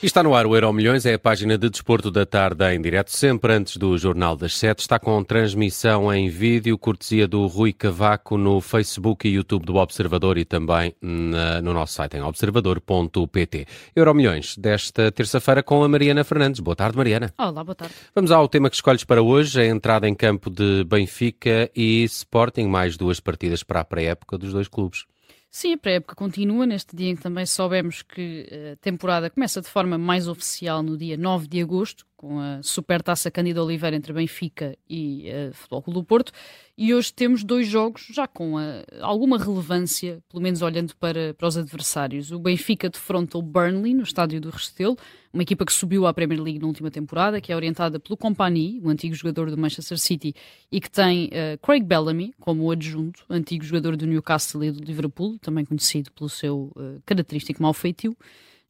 E está no ar o Euro Milhões, é a página de desporto da tarde em direto, sempre antes do Jornal das Sete. Está com transmissão em vídeo, cortesia do Rui Cavaco no Facebook e YouTube do Observador e também na, no nosso site em observador.pt. Euro Milhões desta terça-feira com a Mariana Fernandes. Boa tarde, Mariana. Olá, boa tarde. Vamos ao tema que escolhes para hoje, a entrada em campo de Benfica e Sporting, mais duas partidas para a pré-época dos dois clubes. Sim, a pré-época continua. Neste dia em que também soubemos que eh, a temporada começa de forma mais oficial no dia 9 de agosto, com a Supertaça Cândido Oliveira entre Benfica e uh, Futebol Clube do Porto. E hoje temos dois jogos já com uh, alguma relevância, pelo menos olhando para, para os adversários. O Benfica defronta o Burnley no estádio do Restelo, uma equipa que subiu à Premier League na última temporada, que é orientada pelo Company, o antigo jogador do Manchester City, e que tem uh, Craig Bellamy como adjunto, antigo jogador do Newcastle e do Liverpool, também conhecido pelo seu característico mau feitio.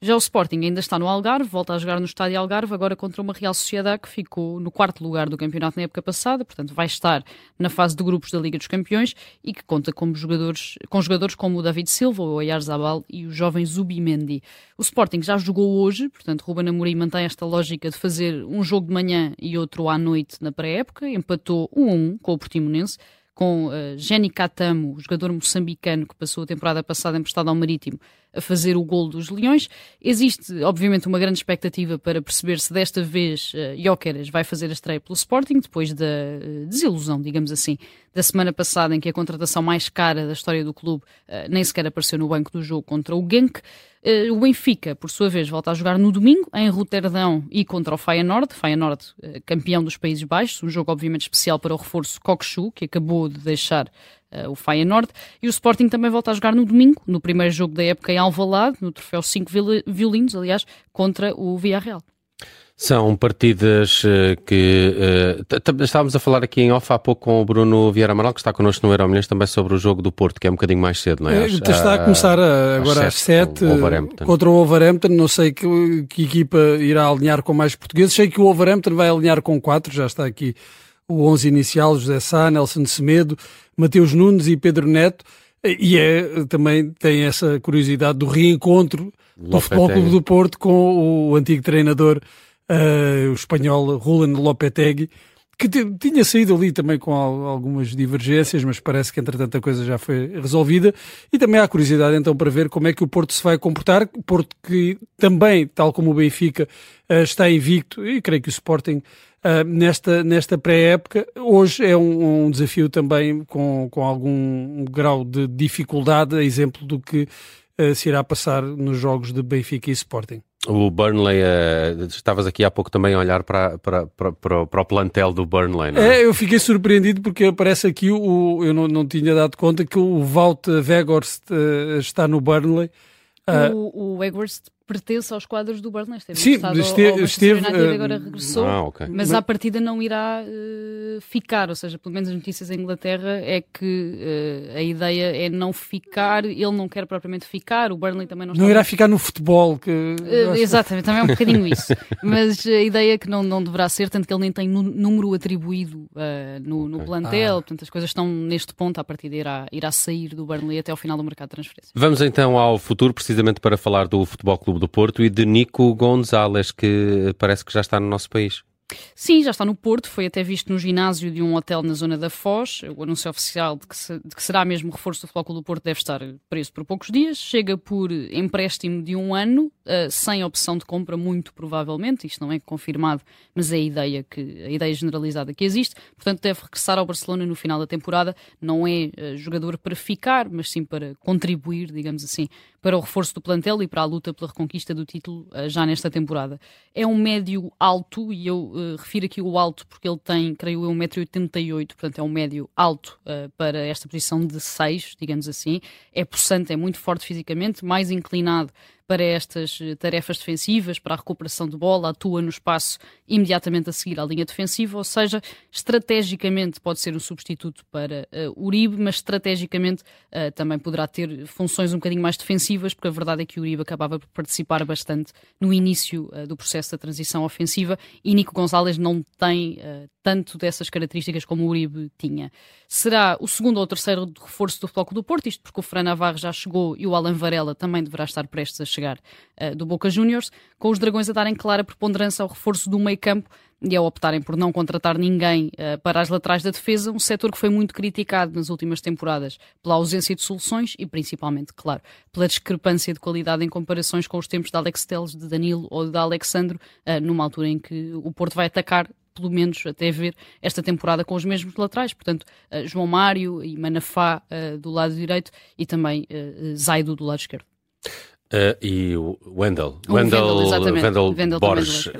Já o Sporting ainda está no Algarve, volta a jogar no estádio Algarve, agora contra uma Real Sociedade que ficou no quarto lugar do campeonato na época passada, portanto vai estar na fase de grupos da Liga dos Campeões e que conta com jogadores, com jogadores como o David Silva, o Oyarzabal e o jovem Zubimendi. O Sporting já jogou hoje, portanto Ruben Amorim mantém esta lógica de fazer um jogo de manhã e outro à noite na pré-época, empatou 1 a 1 com o Portimonense, com uh, Jenny Catamo, jogador moçambicano que passou a temporada passada emprestado ao Marítimo, a fazer o gol dos Leões. Existe, obviamente, uma grande expectativa para perceber se desta vez uh, vai fazer a estreia pelo Sporting, depois da uh, desilusão, digamos assim, da semana passada em que a contratação mais cara da história do clube uh, nem sequer apareceu no banco do jogo contra o Genk. Uh, o Benfica, por sua vez, volta a jogar no domingo em Roterdão e contra o Feyenoord. Feyenoord, uh, campeão dos Países Baixos, um jogo obviamente especial para o reforço Kokshu, que acabou de deixar o Feyenoord. E o Sporting também volta a jogar no domingo, no primeiro jogo da época em Alvalade, no troféu 5 violinos, aliás, contra o Villarreal. São partidas uh, que uh, estávamos a falar aqui em off há pouco com o Bruno Vieira Amaral, que está connosco no Euromilhões, também sobre o jogo do Porto, que é um bocadinho mais cedo, não é? Às, está a começar a, agora às 7 contra o Wolverhampton. Não sei que, que, equipa irá alinhar com mais portugueses. Sei que o Wolverhampton vai alinhar com 4, já está aqui o 11 inicial: José Sá, Nelson Semedo, Mateus Nunes e Pedro Neto. E é, também tem essa curiosidade do reencontro do Futebol Clube do Porto com o antigo treinador uh, o espanhol Julen Lopetegui, que tinha saído ali também com algumas divergências, mas parece que entretanto a coisa já foi resolvida. E também há curiosidade então para ver como é que o Porto se vai comportar. Porto que também, tal como o Benfica, uh, está invicto, e creio que o Sporting uh, nesta, nesta pré-época. Hoje é um, um, desafio também com, com algum grau de dificuldade, a exemplo do que uh, se irá passar nos jogos de Benfica e Sporting. O Burnley, uh, estavas aqui há pouco também a olhar para, para, para, para, o plantel do Burnley, não é? é? eu fiquei surpreendido porque aparece aqui, o, eu não, não tinha dado conta que o Wout Weghorst uh, está no Burnley. Uh, o, o Weghorst pertence aos quadros do Burnley. Esteve Sim, esteve, ao, esteve uh, agora regressou, ah, okay. mas à partida não irá uh, ficar, ou seja, pelo menos as notícias em Inglaterra é que uh, a ideia é não ficar, ele não quer propriamente ficar, o Burnley também não está... Não irá ficar no futebol, que... exatamente, também é um bocadinho isso, mas a ideia é que não, não deverá ser, tanto que ele nem tem número atribuído no, okay. no, plantel, ah. portanto as coisas estão neste ponto, à partida irá, irá sair do Burnley até ao final do mercado de transferência. Vamos então ao futuro, precisamente para falar do Futebol Clube do Porto e de Nico Gonzalez, que parece que já está no nosso país. Sim, já está no Porto, foi até visto no ginásio de um hotel na zona da Foz. O anúncio oficial de que, se, de que será mesmo reforço do Clube do Porto deve estar preso por poucos dias. Chega por empréstimo de um ano, uh, sem opção de compra, muito provavelmente. Isto não é confirmado, mas é a ideia, que, a ideia generalizada que existe. Portanto, deve regressar ao Barcelona no final da temporada. Não é uh, jogador para ficar, mas sim para contribuir, digamos assim, para o reforço do plantel e para a luta pela reconquista do título uh, já nesta temporada. É um médio alto e eu refiro aqui o alto porque ele tem, creio eu, 1,88m, portanto é um médio alto para esta posição de 6, digamos assim. É possante, é muito forte fisicamente, mais inclinado para estas eh, tarefas defensivas, para a recuperação de bola, atua no espaço imediatamente a seguir à linha defensiva, ou seja, estrategicamente pode ser um substituto para uh, Uribe, mas estrategicamente uh, também poderá ter funções um bocadinho mais defensivas, porque a verdade é que Uribe acabava por participar bastante no início uh, do processo da transição ofensiva e Nico Gonzalez não tem tanto dessas características como o Uribe tinha. Será o segundo ou terceiro reforço do Floco do Porto, isto porque o Fran Navarro já chegou e o Alan Varela também deverá estar prestes a chegar uh, do Boca Juniors, com os Dragões a darem clara preponderância ao reforço do meio campo e a optarem por não contratar ninguém uh, para as laterais da defesa, um setor que foi muito criticado nas últimas temporadas pela ausência de soluções e principalmente, claro, pela discrepância de qualidade em comparações com os tempos de Alex Teles, de Danilo ou de Alexandro, uh, numa altura em que o Porto vai atacar pelo menos até ver esta temporada com os mesmos laterais, portanto, João Mário e Manafá do lado direito e também Zaido do lado esquerdo. Uh, e o Wendell, o Wendell, Wendell, Wendell Borges, uh,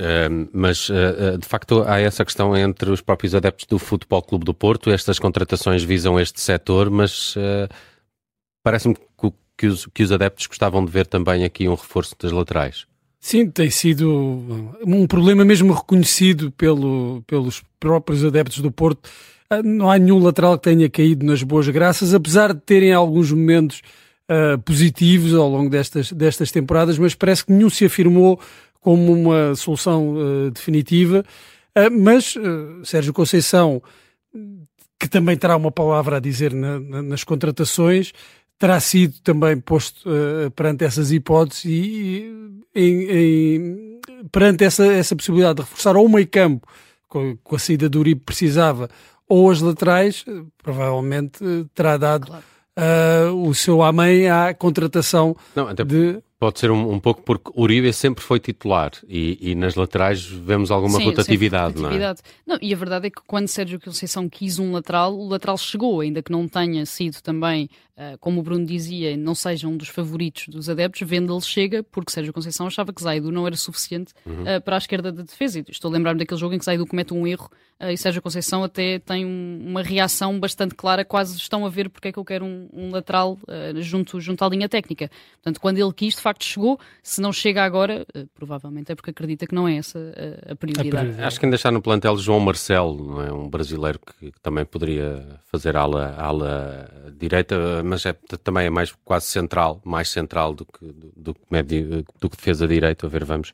mas uh, de facto há essa questão entre os próprios adeptos do Futebol Clube do Porto, estas contratações visam este setor, mas parece-me que, que, os, que os adeptos gostavam de ver também aqui um reforço das laterais. Sim, tem sido um problema mesmo reconhecido pelo, pelos próprios adeptos do Porto. Não há nenhum lateral que tenha caído nas boas graças, apesar de terem alguns momentos uh, positivos ao longo destas, destas temporadas, mas parece que nenhum se afirmou como uma solução uh, definitiva. Uh, mas Sérgio Conceição, que também terá uma palavra a dizer na, na, nas contratações, terá sido também posto perante essas hipóteses e, em, em, perante essa, essa possibilidade de reforçar ou o meio campo com, com a saída do Uribe precisava ou as laterais, provavelmente terá dado claro uh, o seu amém à contratação Não, de Pode ser um, um, pouco porque Uribe sempre foi titular e, e nas laterais vemos alguma Sim, rotatividade, rotatividade, não é? Não, e a verdade é que quando Sérgio Conceição quis um lateral, o lateral chegou, ainda que não tenha sido também, uh, como o Bruno dizia, não seja um dos favoritos dos adeptos, Vendel chega porque Sérgio Conceição achava que Zaido não era suficiente uhum. uh, para a esquerda da defesa. E estou a lembrar-me daquele jogo em que Zaido comete um erro uh, e Sérgio Conceição até tem um, uma reação bastante clara, quase estão a ver porque é que eu quero um, um lateral junto, junto à linha técnica. Portanto, quando ele quis, de facto chegou. Se não chega agora, eh, provavelmente é porque acredita que não é essa a, prioridade. Acho que ainda está no plantel João Marcelo, é? um brasileiro que, que, também poderia fazer ala, ala direita, mas é, também é mais quase central, mais central do que, do, do, do que defesa direita. A ver, vamos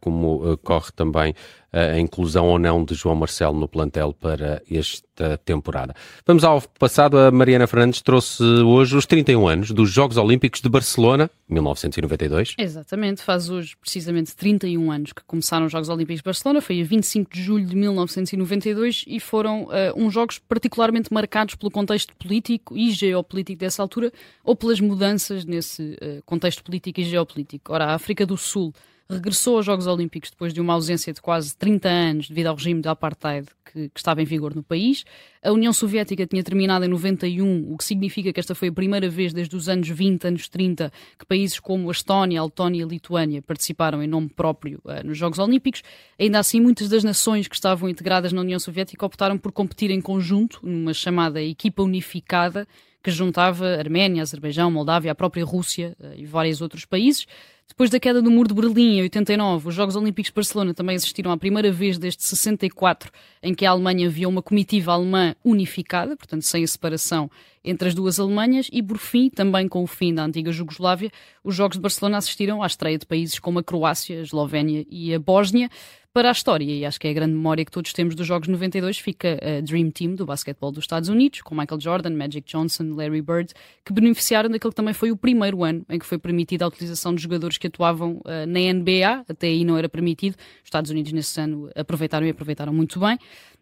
como uh, corre também a inclusão ou não de João Marcelo no plantel para esta temporada. Vamos ao passado. A Mariana Fernandes trouxe hoje os 31 anos dos Jogos Olímpicos de Barcelona, 1992. Exatamente, faz hoje precisamente 31 anos que começaram os Jogos Olímpicos de Barcelona, foi a 25 de julho de 1992 e foram uh, uns Jogos particularmente marcados pelo contexto político e geopolítico dessa altura ou pelas mudanças nesse uh, contexto político e geopolítico. Ora, a África do Sul regressou aos Jogos Olímpicos depois de uma ausência de quase 30 anos devido ao regime de apartheid que, que, estava em vigor no país. A União Soviética tinha terminado em 91, o que significa que esta foi a primeira vez desde os anos 20, anos 30, que países como a Estónia, a Letónia e a Lituânia participaram em nome próprio uh, nos Jogos Olímpicos. Ainda assim, muitas das nações que estavam integradas na União Soviética optaram por competir em conjunto, numa chamada equipa unificada, que juntava Arménia, Azerbaijão, Moldávia, a própria Rússia uh, e vários outros países. Depois da queda do Muro de Berlim em 89, os Jogos Olímpicos de Barcelona também existiram a primeira vez desde 64, em que a Alemanha via uma comitiva alemã unificada, portanto sem a separação entre as duas Alemanhas, e por fim, também com o fim da antiga Jugoslávia, os Jogos de Barcelona assistiram à estreia de países como a Croácia, a Eslovénia e a Bósnia para a história, e acho que é a grande memória que todos temos dos Jogos 92, fica a Dream Team do basquetebol dos Estados Unidos, com Michael Jordan, Magic Johnson, Larry Bird, que beneficiaram daquele que também foi o primeiro ano em que foi permitida a utilização de jogadores que atuavam uh, na NBA, até aí não era permitido. Os Estados Unidos nesse ano aproveitaram e aproveitaram muito bem.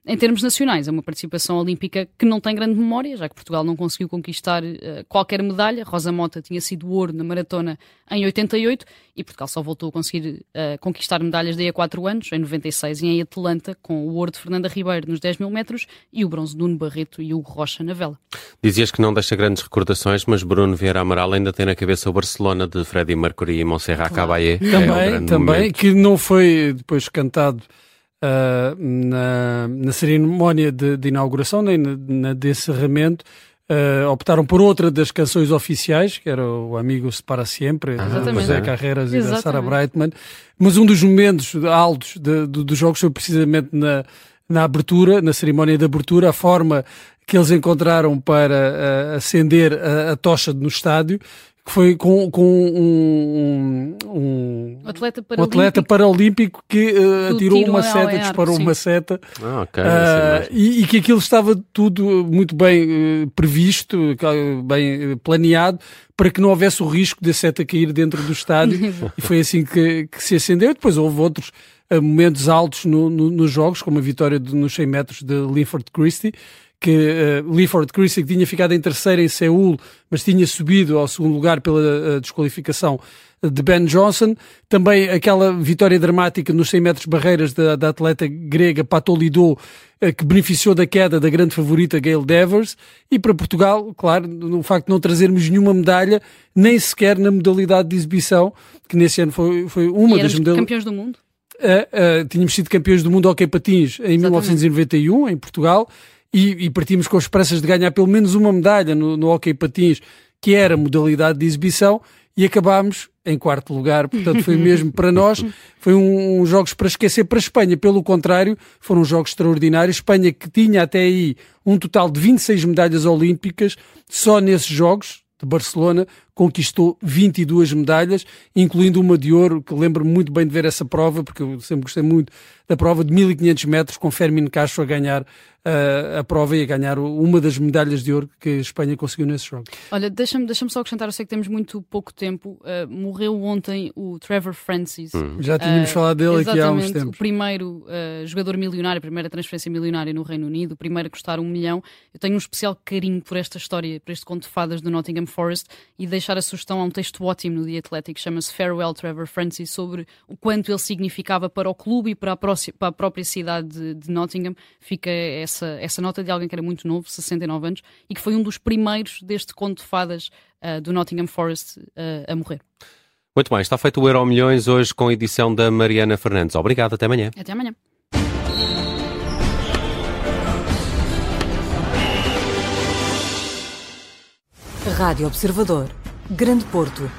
Em termos nacionais, é uma participação olímpica que não tem grande memória, já que Portugal não conseguiu conquistar uh, qualquer medalha. Rosa Mota tinha sido ouro na maratona em 88 e Portugal só voltou a conseguir uh, conquistar medalhas daí a 4 anos, em 96 e em Atlanta, com o ouro de Fernanda Ribeiro nos 10 mil metros e o bronze de Nuno Barreto e Hugo Rocha na vela. Dizias que não deixa grandes recordações, mas Bruno Vieira Amaral ainda tem na cabeça o Barcelona de Freddie Mercury e Montserrat claro. Caballé. Também, é também, que não foi depois cantado uh, na, na, cerimónia de, de, inauguração, nem na, na de encerramento, uh, optaram por outra das canções oficiais, que era o Amigo Se Para Sempre, ah, de José Carreiras e da Sarah Brightman. Mas um dos momentos altos de, de, dos jogos foi precisamente na, na abertura, na cerimónia de abertura, a forma que eles encontraram para uh, acender a, a, tocha no estádio, que foi com, com um, um, atleta um, atleta paralímpico que uh, atirou uma seta, disparou sim. uma seta ah, okay, uh, e, e, que aquilo estava tudo muito bem uh, previsto, bem planeado para que não houvesse o risco da seta cair dentro do estádio e foi assim que, que se acendeu. Depois houve outros momentos altos no, no, nos jogos, como a vitória de, nos 100 metros de Linford Christie, que uh, Leaford Christie tinha ficado em terceiro em Seul, mas tinha subido ao segundo lugar pela uh, desqualificação de Ben Johnson. Também aquela vitória dramática nos 100 metros barreiras da, da atleta grega Patolidou, uh, que beneficiou da queda da grande favorita Gail Devers. E para Portugal, claro, no facto de não trazermos nenhuma medalha, nem sequer na modalidade de exibição, que nesse ano foi, foi uma e das modalidades. campeões do mundo? Uh, tínhamos sido campeões do mundo hockey patins em Exatamente. 1991, em Portugal, e, e partimos com esperanças de ganhar pelo menos uma medalha no, no hockey patins, que era modalidade de exibição, e acabámos em quarto lugar, portanto foi mesmo para nós, foi um, um, jogos para esquecer para a Espanha, pelo contrário, foram jogos extraordinários. Espanha que tinha até aí um total de 26 medalhas olímpicas, só nesses jogos, de Barcelona, conquistou 22 medalhas, incluindo uma de ouro, que lembro muito bem de ver essa prova, porque eu sempre gostei muito da prova de 1500 metros, com Fermin Castro a ganhar uh, a prova e a ganhar uma das medalhas de ouro que a Espanha conseguiu nesses jogos. Olha, deixa-me deixa só acrescentar, eu sei que temos muito pouco tempo. Uh, morreu ontem o Trevor Francis. Hum. Já tínhamos uh, falado dele aqui há uns tempos. O primeiro jogador milionário, a primeira transferência milionária no Reino Unido, o primeiro a custar um milhão. Eu tenho um especial carinho por esta história, por este conto de fadas do Nottingham Forest e deixar a sugestão a um texto ótimo no The Athletic, chama-se Farewell Trevor Francis, sobre o quanto ele significava para o clube e para a, próxima, para a própria cidade de, de Nottingham. Fica essa, essa nota de alguém que era muito novo, 69 anos, e que foi um dos primeiros deste conto de fadas uh, do Nottingham Forest uh, a morrer. Muito bem, está feito o Euro Milhões hoje com a edição da Mariana Fernandes. Obrigado, até amanhã. Até amanhã. Rádio Observador, Grande Porto,